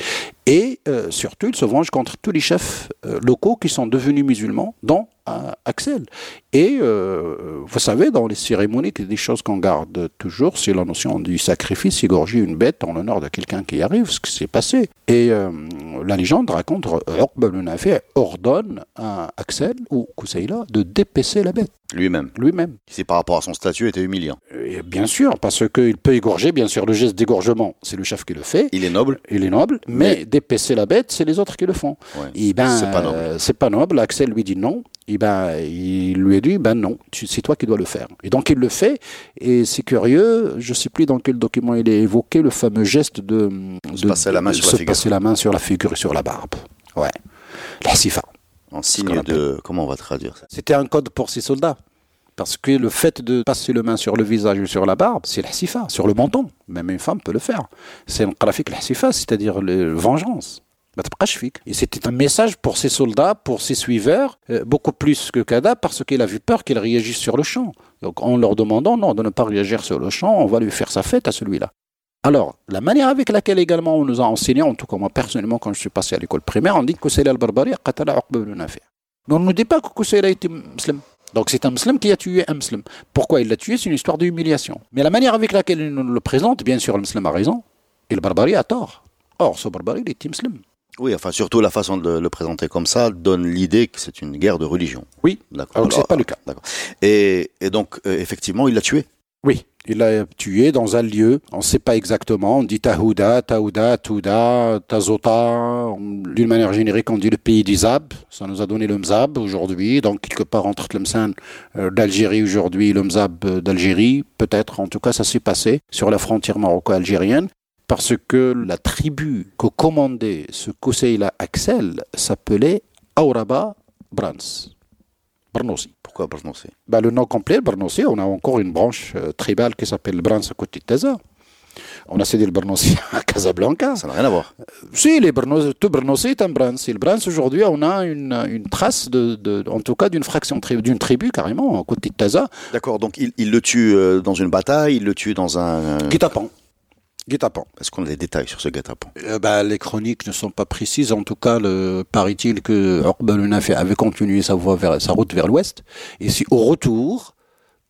Et euh, surtout, il se venge contre tous les chefs euh, locaux qui sont devenus musulmans, dont euh, Axel. Et euh, vous savez, dans les cérémonies, il y a des choses qu'on garde toujours, c'est la notion du sacrifice, égorger une bête en l'honneur de quelqu'un qui arrive, ce qui s'est passé. Et euh, la légende raconte, Nafi' ordonne à Axel ou Kousseila de dépecer la bête lui-même lui-même. C'est par rapport à son statut était humiliant. Et bien sûr, parce qu'il peut égorger, bien sûr, le geste d'égorgement, c'est le chef qui le fait. Il est noble. Il est noble, mais, Mais- dépecer la bête, c'est les autres qui le font. Ouais. Et ben, C'est pas noble. euh, c'est pas noble. Axel lui dit non. Et ben, il lui a dit ben non, c'est toi qui dois le faire. Et donc il le fait. Et c'est curieux. Je sais plus dans quel document il est évoqué le fameux geste de, Se de- passer la main sur la se figure. passer la main sur la figure et sur la barbe. Ouais. La sifa. En signe de. Comment on va traduire ça? C'était un code pour ses soldats. Parce que le fait de passer le main sur le visage ou sur la barbe, c'est l'hasifa, sur le menton. Même une femme peut le faire. C'est un graphique l'hasifa, c'est-à-dire le vengeance. Bah, c'était un message pour ses soldats, pour ses suiveurs, euh, beaucoup plus que Kada, parce qu'il a vu peur qu'ils réagissent sur le champ. Donc en leur demandant non, de ne pas réagir sur le champ, on va lui faire sa fête à celui-là. Alors, la manière avec laquelle également on nous a enseigné, en tout cas moi personnellement quand je suis passé à l'école primaire, on dit que c'est al-Barbari qatala on ne nous dit pas que Kusayla était musulman. Donc c'est un musulman qui a tué un musulman. Pourquoi il l'a tué? C'est une histoire d'humiliation. Mais la manière avec laquelle il nous le présente, bien sûr, le musulman a raison et le barbarie a tort. Or, ce barbarie, il était musulman. Oui, enfin surtout la façon de le présenter comme ça donne l'idée que c'est une guerre de religion. Oui, D'accord. alors que c'est pas le cas. D'accord. Et, et donc euh, effectivement, il l'a tué. Oui, il l'a tué dans un lieu, on ne sait pas exactement, on dit Tahouda, Taouda, Touda, Tazota, d'une manière générique on dit le pays des Zab, ça nous a donné le Mzab aujourd'hui, donc quelque part entre Tlemcen euh, d'Algérie aujourd'hui le Mzab euh, d'Algérie, peut-être, en tout cas ça s'est passé sur la frontière maroco-algérienne, parce que la tribu que commandait ce Kousseila Axel s'appelait Auraba Brans, Brnossi. Pourquoi prononcer Bah, le nom complet, le Bernossi, on a encore une branche euh, tribale qui s'appelle le Brans à côté de Taza. On a cédé le Bernossi à Casablanca. Ça n'a rien à voir. Si, les Bernos, tout Bernossi est un Brans. Et le Brans, aujourd'hui, on a une, une trace, de, de- en tout cas, d'une fraction, d'une tribu carrément, à côté de Taza, D'accord. Donc il, il le tue euh, dans une bataille, il le tue dans un. euh, Guet-apens. Guet-apens. Est-ce qu'on a des détails sur ce guet-apens? Euh, bah, les chroniques ne sont pas précises. En tout cas, paraît-il que Nafi' avait continué sa, voie vers, sa route vers l'ouest. Et c'est au retour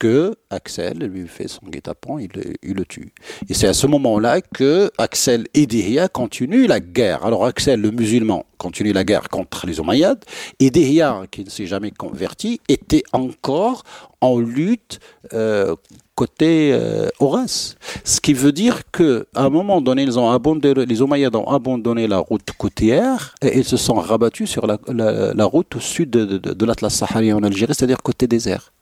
que Axel lui fait son guet-apens, il, il le tue. Et c'est à ce moment-là que Axel et Dihya continuent la guerre. Alors Axel, le musulman, continue la guerre contre les Omeyyades. Et Dihya, qui ne s'est jamais converti, était encore en lutte euh, côté euh, Horace. Ce qui veut dire que à un moment donné, ils ont abandonné, les Omeyyades ont abandonné la route côtière et ils se sont rabattus sur la, route au sud de, de- de l'Atlas saharien en Algérie, c'est-à-dire côté désert.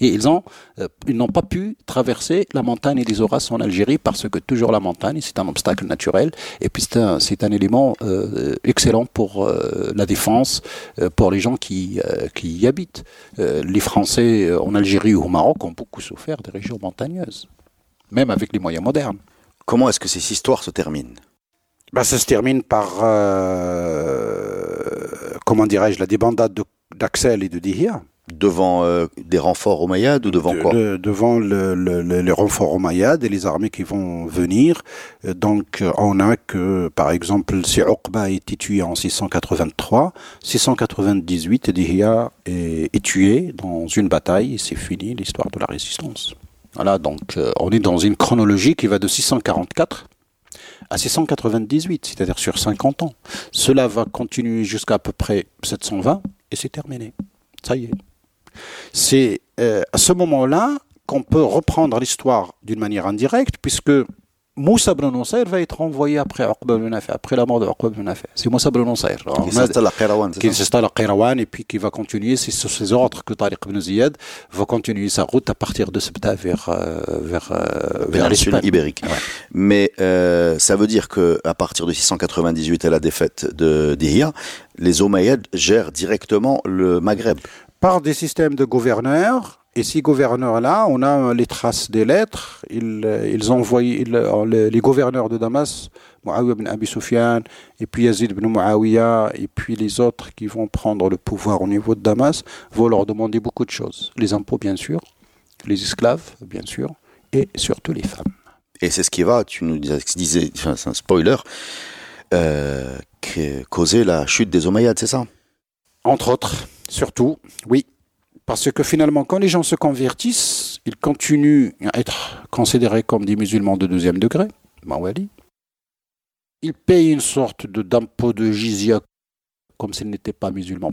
Et ils ont, euh, ils n'ont pas pu traverser la montagne et les Horaces en Algérie parce que toujours la montagne, c'est un obstacle naturel et puis c'est un, c'est un élément euh, excellent pour euh, la défense, euh, pour les gens qui, euh, qui y habitent. Euh, les Français euh, en Algérie ou au Maroc ont beaucoup souffert des régions montagneuses, même avec les moyens modernes. Comment est-ce que ces histoires se terminent? Bah, ça se termine par, euh, comment dirais-je, la débandade de- d'Axel et de Dihya. Devant euh, des renforts omeyyades ou devant De- quoi de- devant le- le- le- les renforts omeyyades et les armées qui vont venir. Euh, Donc, euh, on a que, par exemple, si Uqba a été tué en 683, 698, Dihya est, est tué dans une bataille et c'est fini l'histoire de la résistance. Voilà, donc euh, on est dans une chronologie qui va de 644 à 698, c'est-à-dire sur 50 ans. Cela va continuer jusqu'à à peu près 720 et c'est terminé. Ça y est. C'est euh, à ce moment-là qu'on peut reprendre l'histoire d'une manière indirecte, puisque Moussa ibn Nusayr va être envoyé après après la mort de Uqba ibn C'est Moussa ibn Nusayr. Qui s'installe à. Qui s'installe à et puis qui va continuer, c'est sur ses ordres que Tariq ibn Ziyad va continuer sa route à partir de Sebta vers, euh, vers, euh, vers, vers ibérique. Mais euh, ça veut dire que à partir de 698 et la défaite de d'Ihya, les Omeyyades gèrent directement le Maghreb. Par des systèmes de gouverneurs, et ces gouverneurs-là, on a les traces des lettres. Ils, ils envoyaient les, gouverneurs de Damas, Muawiyah ibn Abi Sufyan, et puis Yazid ibn Muawiyah, et puis les autres qui vont prendre le pouvoir au niveau de Damas, vont leur demander beaucoup de choses. Les impôts, bien sûr, les esclaves, bien sûr, et surtout les femmes. Et c'est ce qui va, tu nous disais, enfin, c'est un spoiler, euh, causer la chute des Omeyyades, c'est ça? Entre autres, surtout, oui. Parce que finalement, quand les gens se convertissent, ils continuent à être considérés comme des musulmans de deuxième degré, Mawali. Ils payent une sorte de d'impôt de jizya comme s'ils n'étaient pas musulmans.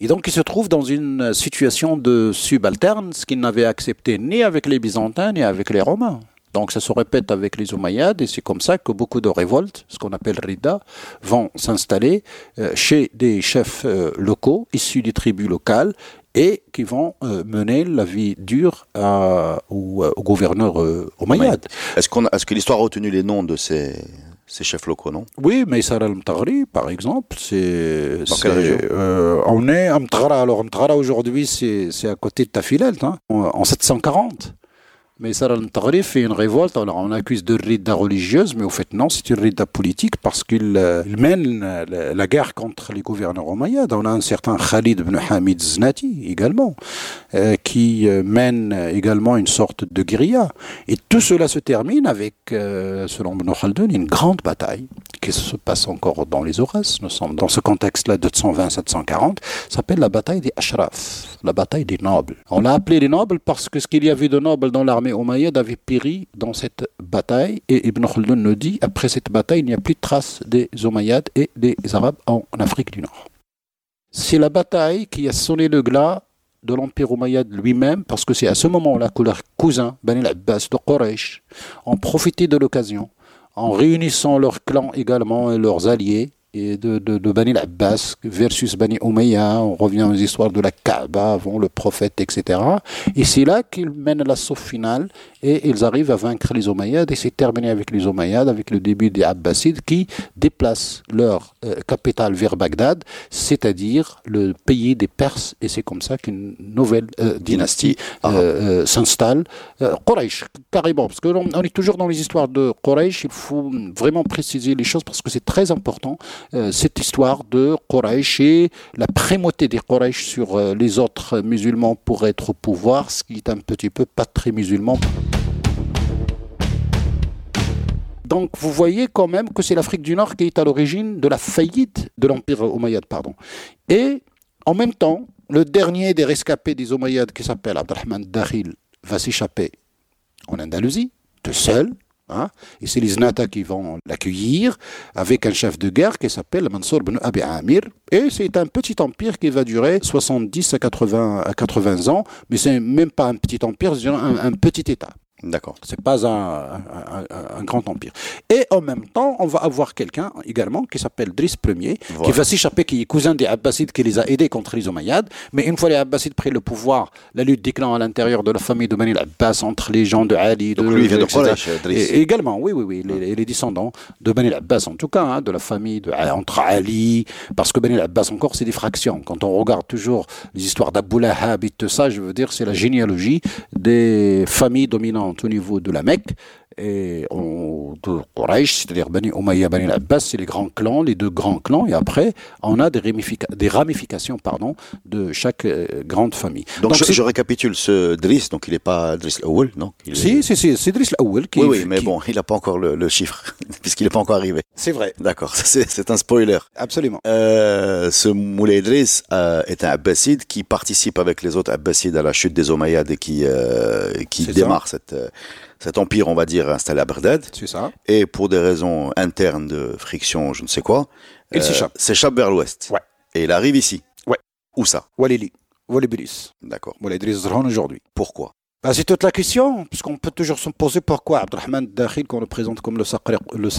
Et donc ils se trouvent dans une situation de subalterne, ce qu'ils n'avaient accepté ni avec les Byzantins ni avec les Romains. Donc ça se répète avec les Umayyads et c'est comme ça que beaucoup de révoltes, ce qu'on appelle Rida, vont s'installer euh, chez des chefs euh, locaux issus des tribus locales et qui vont euh, mener la vie dure à, au, au, gouverneur euh, Est-ce, qu'on est-ce que l'histoire a retenu les noms de ces, ces chefs locaux, non? Oui, mais al-Mtagri, par exemple, c'est... euh, on est à Mtara. Alors, Mtara, aujourd'hui, c'est, c'est à côté de Tafilelt, hein, en 740. Mais Sarah al-Taghrib fait une révolte, alors on accuse de rida religieuse, mais au fait non, c'est une rida politique parce qu'il euh, mène la, guerre contre les gouverneurs omeyyades. On a un certain Khalid ibn Hamid Znati également, euh, qui euh, mène également une sorte de guérilla. Et tout cela se termine avec, selon Ibn Khaldun, une grande bataille qui se passe encore dans les Horaces. Nous sommes dans ce contexte-là de 720-740, s'appelle la bataille des Ashraf, la bataille des nobles. On l'a appelé les nobles parce que ce qu'il y avait de nobles dans l'armée l'armée avait péri dans cette bataille. Et Ibn Khaldun nous dit, après cette bataille, il n'y a plus de traces des Omeyyades et des Arabes en Afrique du Nord. C'est la bataille qui a sonné le glas de l'Empire Omeyyade lui-même, parce que c'est à ce moment-là que leurs cousins, Bani al-Abbas de Quraysh, ont profité de l'occasion, en réunissant leurs clans également et leurs alliés, et de, de, de Bani al-Abbas versus Bani Umayya. On revient aux histoires de la Kaaba avant le prophète, etc. Et c'est là qu'ils mènent l'assaut final et ils arrivent à vaincre les Omeyyades. Et c'est terminé avec les Omeyyades, avec le début des Abbasides qui déplacent leur euh, capitale vers Bagdad, c'est-à-dire le pays des Perses. Et c'est comme ça qu'une nouvelle euh, dynastie euh, euh, s'installe. Quraysh, carrément, parce qu'on on est toujours dans les histoires de Quraysh. Il faut vraiment préciser les choses parce que c'est très important. Euh, cette histoire de Quraysh et la primauté des Quraysh sur euh, les autres musulmans pour être au pouvoir, ce qui est un petit peu pas très musulman. Donc vous voyez quand même que c'est l'Afrique du Nord qui est à l'origine de la faillite de l'Empire omeyyade. Pardon. Et en même temps, le dernier des rescapés des Omeyyades qui s'appelle Abdelrahman Dakhil va s'échapper en Andalousie, tout seul, Hein? Et c'est les Znata qui vont l'accueillir avec un chef de guerre qui s'appelle Mansour ibn Abi Amir. Et c'est un petit empire qui va durer 70 à 80, à 80 ans, mais c'est même pas un petit empire, c'est un petit État. D'accord. C'est pas un, un, grand empire. Et en même temps, on va avoir quelqu'un également qui s'appelle Driss Ier, qui va s'échapper, qui est cousin des Abbasides, qui les a aidés contre les Omeyyades. Mais une fois les Abbasides pris le pouvoir, la lutte des clans à l'intérieur de la famille de Bani al-Abbas entre les gens de Ali, de Donc lui vient de Quraysh, Driss. Et, également, oui, oui, oui, les, les descendants de Bani al-Abbas en tout cas, hein, de la famille de, entre Ali, parce que Bani al-Abbas encore, c'est des fractions. Quand on regarde toujours les histoires d'Abou Lahab et tout ça, je veux dire, c'est la généalogie des familles dominantes au niveau de la Mecque et on, de Quraysh, c'est-à-dire Bani Umayya, Bani al-Abbas, c'est les grands clans, les deux grands clans, et après, on a des, des ramifications pardon, de chaque euh, grande famille. Donc, donc je, je, récapitule ce Driss, donc il n'est pas Driss Awal, non? Il Si, est... si, si, c'est Driss Awal qui Oui, oui, mais qui... bon, il n'a pas encore le, le chiffre, puisqu'il n'est pas encore arrivé. C'est vrai. D'accord, c'est un spoiler. Absolument. Euh, ce Moulay Driss euh, est un Abbaside qui participe avec les autres Abbasides à la chute des Omeyyades et qui, qui démarre ça. cette cet empire, on va dire, installé à Bagdad. C'est ça. Et pour des raisons internes de friction, je ne sais quoi, il s'échappe. S'échappe vers l'ouest. Ouais. Et il arrive ici. Ouais. Où ça? Walili. Walibris. D'accord. Walidris Zran aujourd'hui. Pourquoi? Bah, c'est toute la question, puisqu'on peut toujours se poser pourquoi Abdelrahman Dakhil, qu'on le présente comme le sacre, le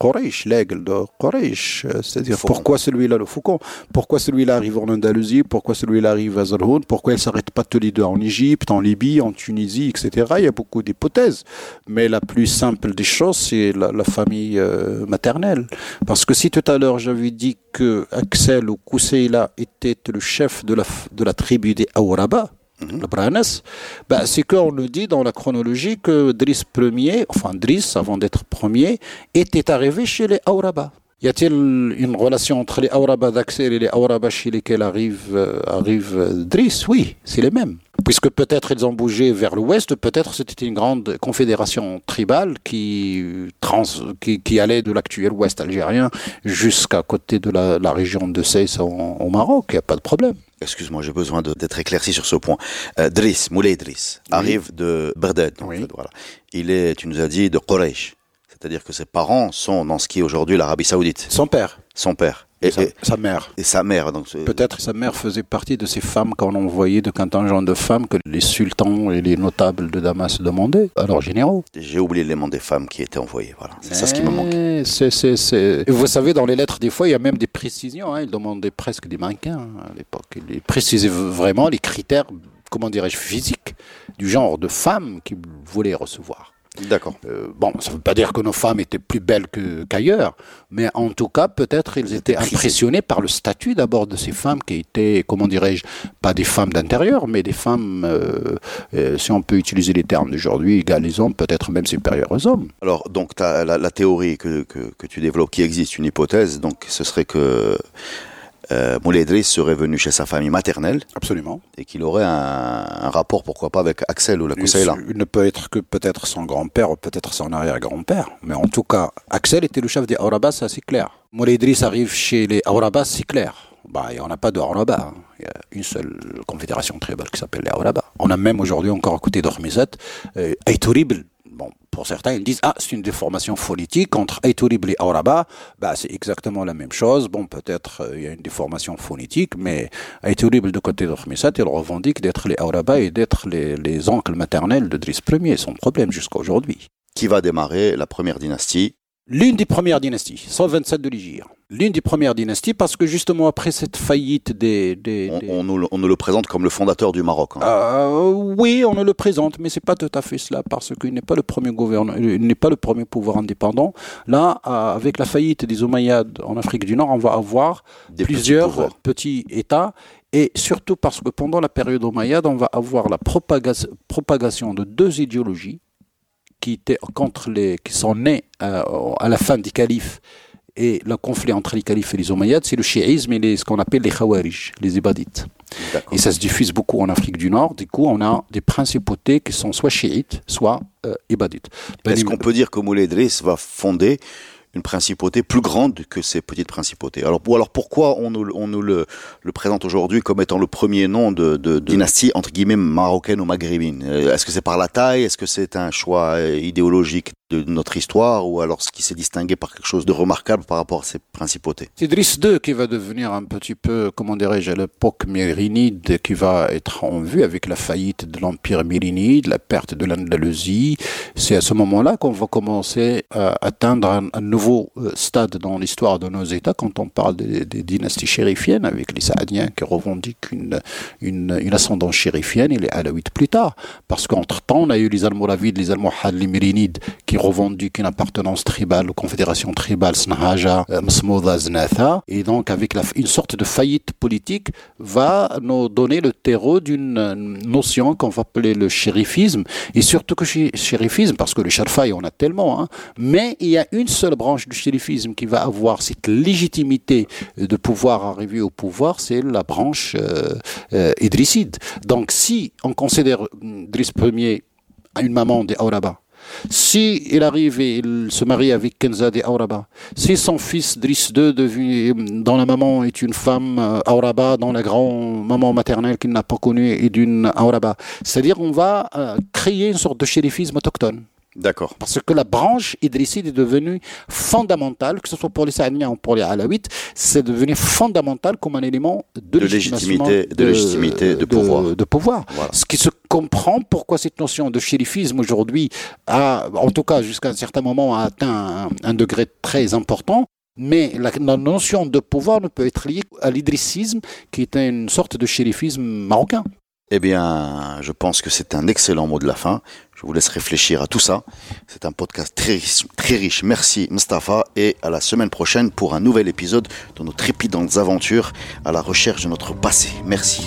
Quraysh, l'aigle de Quraysh, euh, c'est-à-dire pourquoi celui-là, le faucon, pourquoi celui-là arrive en Andalousie, pourquoi celui-là arrive à Zalhoun, pourquoi il ne s'arrête pas tous les deux en Égypte, en Libye, en Tunisie, etc. Il y a beaucoup d'hypothèses, mais la plus simple des choses, c'est la, famille euh, maternelle. Parce que si tout à l'heure j'avais dit que Axel ou Kousseila était le chef de la, de la tribu des Auraba, Mhm. Le Branes, bah, c'est qu'on nous dit dans la chronologie que Driss Ier, enfin Driss, avant d'être premier, était arrivé chez les Auraba. Y a-t-il une relation entre les Auraba d'Axel et les Auraba chez lesquels arrive, euh, arrive euh, Driss? Oui, c'est les mêmes. Puisque peut-être ils ont bougé vers l'ouest, peut-être c'était une grande confédération tribale qui, qui, allait de l'actuel ouest algérien jusqu'à côté de la, région de Seyss au Maroc. Il n'y a pas de problème. Excuse-moi, j'ai besoin d'être éclairci sur ce point. Euh, Driss, Moulay Driss, arrive de Bagdad. voilà. Il est, tu nous as dit, de Quraysh. C'est-à-dire que ses parents sont dans ce qui est aujourd'hui l'Arabie Saoudite. Son père. Son père. Et, sa, mère. Et sa mère. Donc Peut-être sa mère faisait partie de ces femmes qu'on envoyait de contingent de femmes que les sultans et les notables de Damas demandaient à leurs généraux. J'ai oublié les noms des femmes qui étaient envoyées. Voilà. C'est ça ce qui me manque. Et vous savez, dans les lettres, des fois, il y a même des précisions. Hein. Ils demandaient presque des mannequins hein, à l'époque. Ils précisaient vraiment les critères, comment dirais-je, physiques du genre de femmes qu'ils voulaient recevoir. D'accord. Euh, bon, ça ne veut pas dire que nos femmes étaient plus belles qu'ailleurs, mais en tout cas, peut-être ils étaient impressionnés par le statut d'abord de ces femmes qui étaient, comment dirais-je, pas des femmes d'intérieur, mais des femmes, euh, euh, si on peut utiliser les termes d'aujourd'hui, égales les hommes, peut-être même supérieures aux hommes. Alors, donc, as la, la, théorie que, que, que tu développes, qui existe, une hypothèse, donc ce serait que euh, Moulay serait venu chez sa famille maternelle. Absolument. Et qu'il aurait un, rapport, pourquoi pas, avec Axel ou la Koussaïla. Il ne peut être que peut-être son grand-père ou peut-être son arrière-grand-père. Mais en tout cas, Axel était le chef des Aurabas, ça c'est clair. Moulay arrive chez les Aurabas, c'est clair. Bah, il n'y en a pas de. Hein. Il y a une seule confédération tribale qui s'appelle les Aurabas. On a même aujourd'hui encore à côté d'Ormizet, euh, Aïtouribl, pour certains, ils disent ah c'est une déformation phonétique entre Aïtourib et Auraba. Bah c'est exactement la même chose. Bon peut-être euh, il y a une déformation phonétique, mais Aïtourib de côté de Khmisat, il revendique d'être les Auraba et d'être les, les, oncles maternels de Driss Ier. Son problème jusqu'à aujourd'hui. Qui va démarrer la première dynastie? L'une des premières dynasties, 127 de l'Igir. L'une des premières dynasties parce que justement après cette faillite des... des, on, nous, on, nous, le présente comme le fondateur du Maroc. Hein. Euh, oui, on nous le présente, mais c'est pas tout à fait cela parce qu'il n'est pas le premier gouverneur, il n'est pas le premier pouvoir indépendant. Là, euh, avec la faillite des Omeyyades en Afrique du Nord, on va avoir plusieurs petits, États et surtout parce que pendant la période Omeyyade, on va avoir la propagation de deux idéologies qui, étaient contre les, qui sont nés euh, à la fin du calife et le conflit entre les califes et les Omeyyades, c'est le chiisme et les, ce qu'on appelle les khawarij, les ibadites. Et ça se diffuse beaucoup en Afrique du Nord. Du coup, on a des principautés qui sont soit chiites, soit euh, ibadites. Est-ce qu'on peut dire que Moulay Idriss va fonder une principauté plus grande que ces petites principautés? Alors, alors pourquoi on nous, on nous le, le, présente aujourd'hui comme étant le premier nom de, de, de dynastie entre guillemets marocaine ou maghrébine? Euh, Est-ce que c'est par la taille? Est-ce que c'est un choix euh, idéologique? De notre histoire ou alors ce qui s'est distingué par quelque chose de remarquable par rapport à ces principautés C'est Driss II qui va devenir un petit peu, comment dirais-je, à l'époque mérinide qui va être en vue avec la faillite de l'empire mérinide, la perte de l'Andalousie. C'est à ce moment-là qu'on va commencer à atteindre un, nouveau euh, stade dans l'histoire de nos États quand on parle des, dynasties chérifiennes avec les Saadiens qui revendiquent une, une, une ascendance chérifienne et les Alaouites plus tard. Parce qu'entre-temps, on a eu les Almoravides, les Almohades, les Mérinides qui revendiquent une appartenance tribale aux confédérations tribales Snahaja, euh, Msmouda, Znatha. Et donc, avec une sorte de faillite politique, va nous donner le terreau d'une euh, notion qu'on va appeler le shérifisme. Et surtout que shérifisme, parce que le sharfaï, on a tellement, hein, mais il y a une seule branche du shérifisme qui va avoir cette légitimité de pouvoir arriver au pouvoir, c'est la branche euh, euh idrisside. Donc, si on considère Driss Ier une maman des Auraba, Si il arrive et il se marie avec Kenzade Auraba, si son fils Driss II, devient, dont la maman est une femme euh, Auraba, dont la grand-maman maternelle qu'il n'a pas connue est d'une Auraba, c'est-à-dire on va euh, créer une sorte de shérifisme autochtone. D'accord. Parce que la branche idrisside est devenue fondamentale, que ce soit pour les Saaniens ou pour les Alaouites, c'est devenu fondamental comme un élément de, De légitimité- de légitimité, de pouvoir. de pouvoir. Voilà. Ce qui se comprend pourquoi cette notion de shérifisme aujourd'hui a, en tout cas jusqu'à un certain moment, a atteint un, un degré très important. Mais la, la notion de pouvoir ne peut être liée à l'idrissisme, qui est une sorte de shérifisme marocain. Eh bien, je pense que c'est un excellent mot de la fin. Je vous laisse réfléchir à tout ça. C'est un podcast très riche. Merci Mustapha et à la semaine prochaine pour un nouvel épisode de nos trépidantes aventures à la recherche de notre passé. Merci.